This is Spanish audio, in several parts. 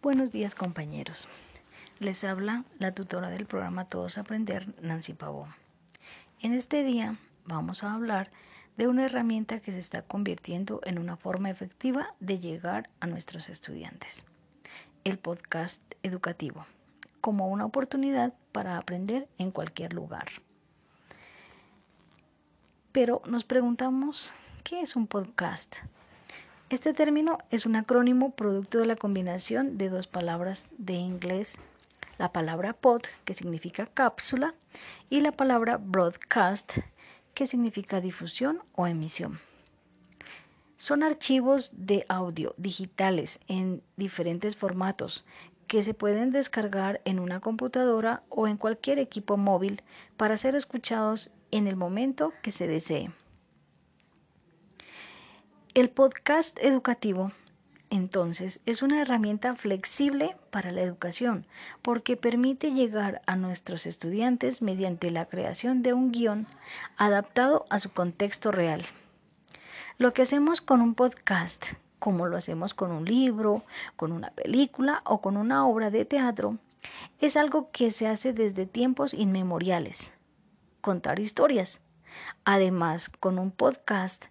Buenos días compañeros. Les habla la tutora del programa Todos Aprender, Nancy Pavón. En este día vamos a hablar de una herramienta que se está convirtiendo en una forma efectiva de llegar a nuestros estudiantes. El podcast educativo, como una oportunidad para aprender en cualquier lugar. Pero nos preguntamos, ¿qué es un podcast? Este término es un acrónimo producto de la combinación de dos palabras de inglés, la palabra pod, que significa cápsula, y la palabra broadcast, que significa difusión o emisión. Son archivos de audio digitales en diferentes formatos que se pueden descargar en una computadora o en cualquier equipo móvil para ser escuchados en el momento que se desee. El podcast educativo, entonces, es una herramienta flexible para la educación porque permite llegar a nuestros estudiantes mediante la creación de un guion adaptado a su contexto real. Lo que hacemos con un podcast, como lo hacemos con un libro, con una película o con una obra de teatro, es algo que se hace desde tiempos inmemoriales. Contar historias. Además, con un podcast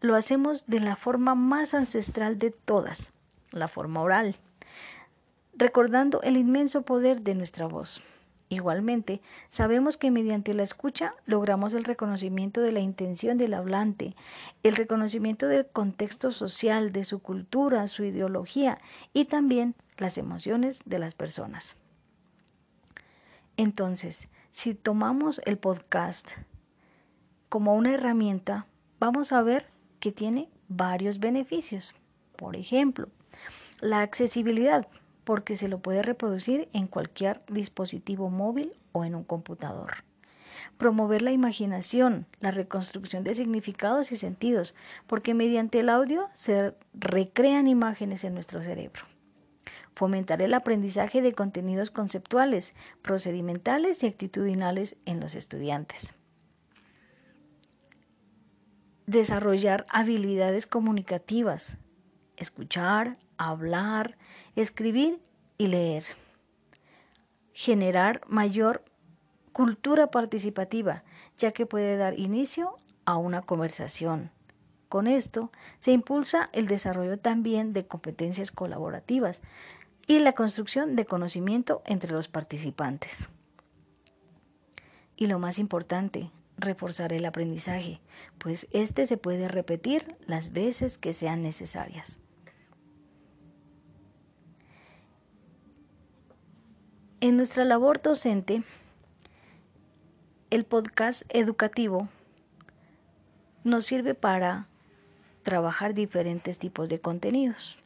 lo hacemos de la forma más ancestral de todas, la forma oral, recordando el inmenso poder de nuestra voz. Igualmente, sabemos que mediante la escucha logramos el reconocimiento de la intención del hablante, el reconocimiento del contexto social, de su cultura, su ideología y también las emociones de las personas. Entonces, si tomamos el podcast como una herramienta, vamos a ver que tiene varios beneficios. Por ejemplo, la accesibilidad, porque se lo puede reproducir en cualquier dispositivo móvil o en un computador. Promover la imaginación, la reconstrucción de significados y sentidos, porque mediante el audio se recrean imágenes en nuestro cerebro. Fomentar el aprendizaje de contenidos conceptuales, procedimentales y actitudinales en los estudiantes desarrollar habilidades comunicativas, escuchar, hablar, escribir y leer. Generar mayor cultura participativa, ya que puede dar inicio a una conversación. Con esto se impulsa el desarrollo también de competencias colaborativas y la construcción de conocimiento entre los participantes. Y lo más importante, reforzar el aprendizaje, pues éste se puede repetir las veces que sean necesarias. En nuestra labor docente, el podcast educativo nos sirve para trabajar diferentes tipos de contenidos.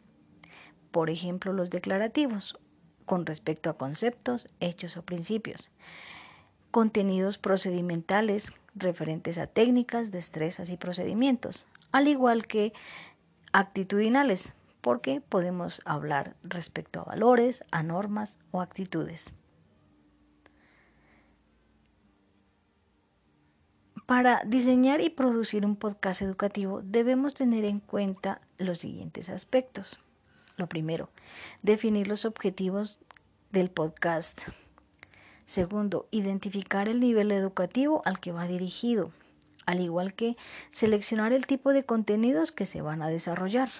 Por ejemplo, los declarativos con respecto a conceptos, hechos o principios. Contenidos procedimentales referentes a técnicas, destrezas y procedimientos, al igual que actitudinales, porque podemos hablar respecto a valores, a normas o actitudes. Para diseñar y producir un podcast educativo debemos tener en cuenta los siguientes aspectos. Lo primero, definir los objetivos del podcast. Segundo, identificar el nivel educativo al que va dirigido, al igual que seleccionar el tipo de contenidos que se van a desarrollar.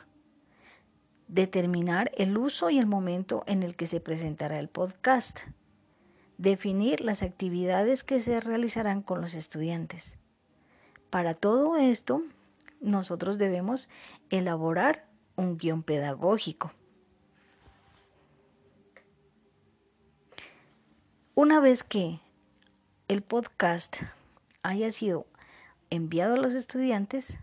Determinar el uso y el momento en el que se presentará el podcast. Definir las actividades que se realizarán con los estudiantes. Para todo esto, nosotros debemos elaborar un guion pedagógico. Una vez que el podcast haya sido enviado a los estudiantes,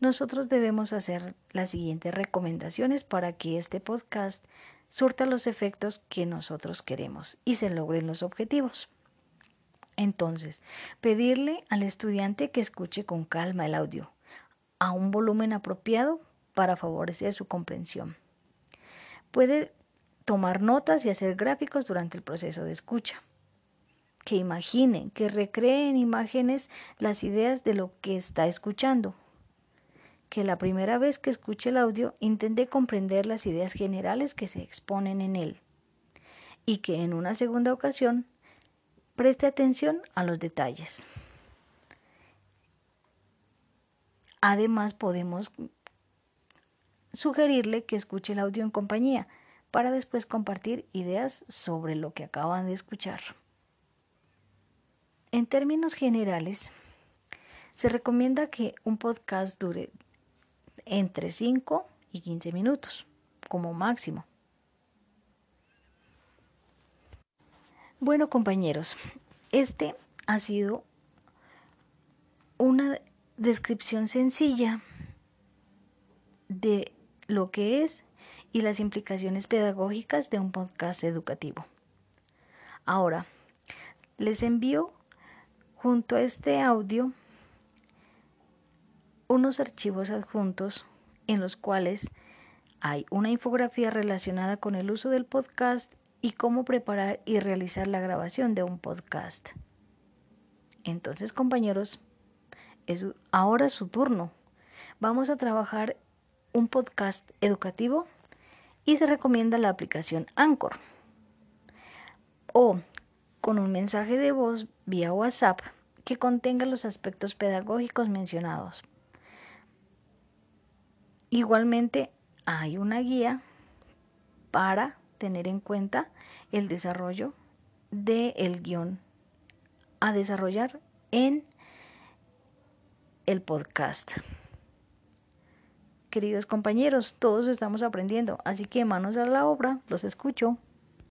nosotros debemos hacer las siguientes recomendaciones para que este podcast surta los efectos que nosotros queremos y se logren los objetivos. Entonces, pedirle al estudiante que escuche con calma el audio a un volumen apropiado para favorecer su comprensión. Puede tomar notas y hacer gráficos durante el proceso de escucha. Que imaginen, que recreen imágenes las ideas de lo que está escuchando. que la primera vez que escuche el audio intente comprender las ideas generales que se exponen en él y que en una segunda ocasión preste atención a los detalles. Además, podemos sugerirle que escuche el audio en compañía para después compartir ideas sobre lo que acaban de escuchar. En términos generales, se recomienda que un podcast dure entre 5 y 15 minutos como máximo. Bueno compañeros, este ha sido una descripción sencilla de lo que es y las implicaciones pedagógicas de un podcast educativo. Ahora, les envío junto a este audio unos archivos adjuntos en los cuales hay una infografía relacionada con el uso del podcast y cómo preparar y realizar la grabación de un podcast. Entonces, compañeros, es ahora su turno. Vamos a trabajar un podcast educativo y se recomienda la aplicación Anchor o con un mensaje de voz vía WhatsApp que contenga los aspectos pedagógicos mencionados. Igualmente hay una guía para tener en cuenta el desarrollo del guion a desarrollar en el podcast. Queridos compañeros, todos estamos aprendiendo, así que manos a la obra, los escucho.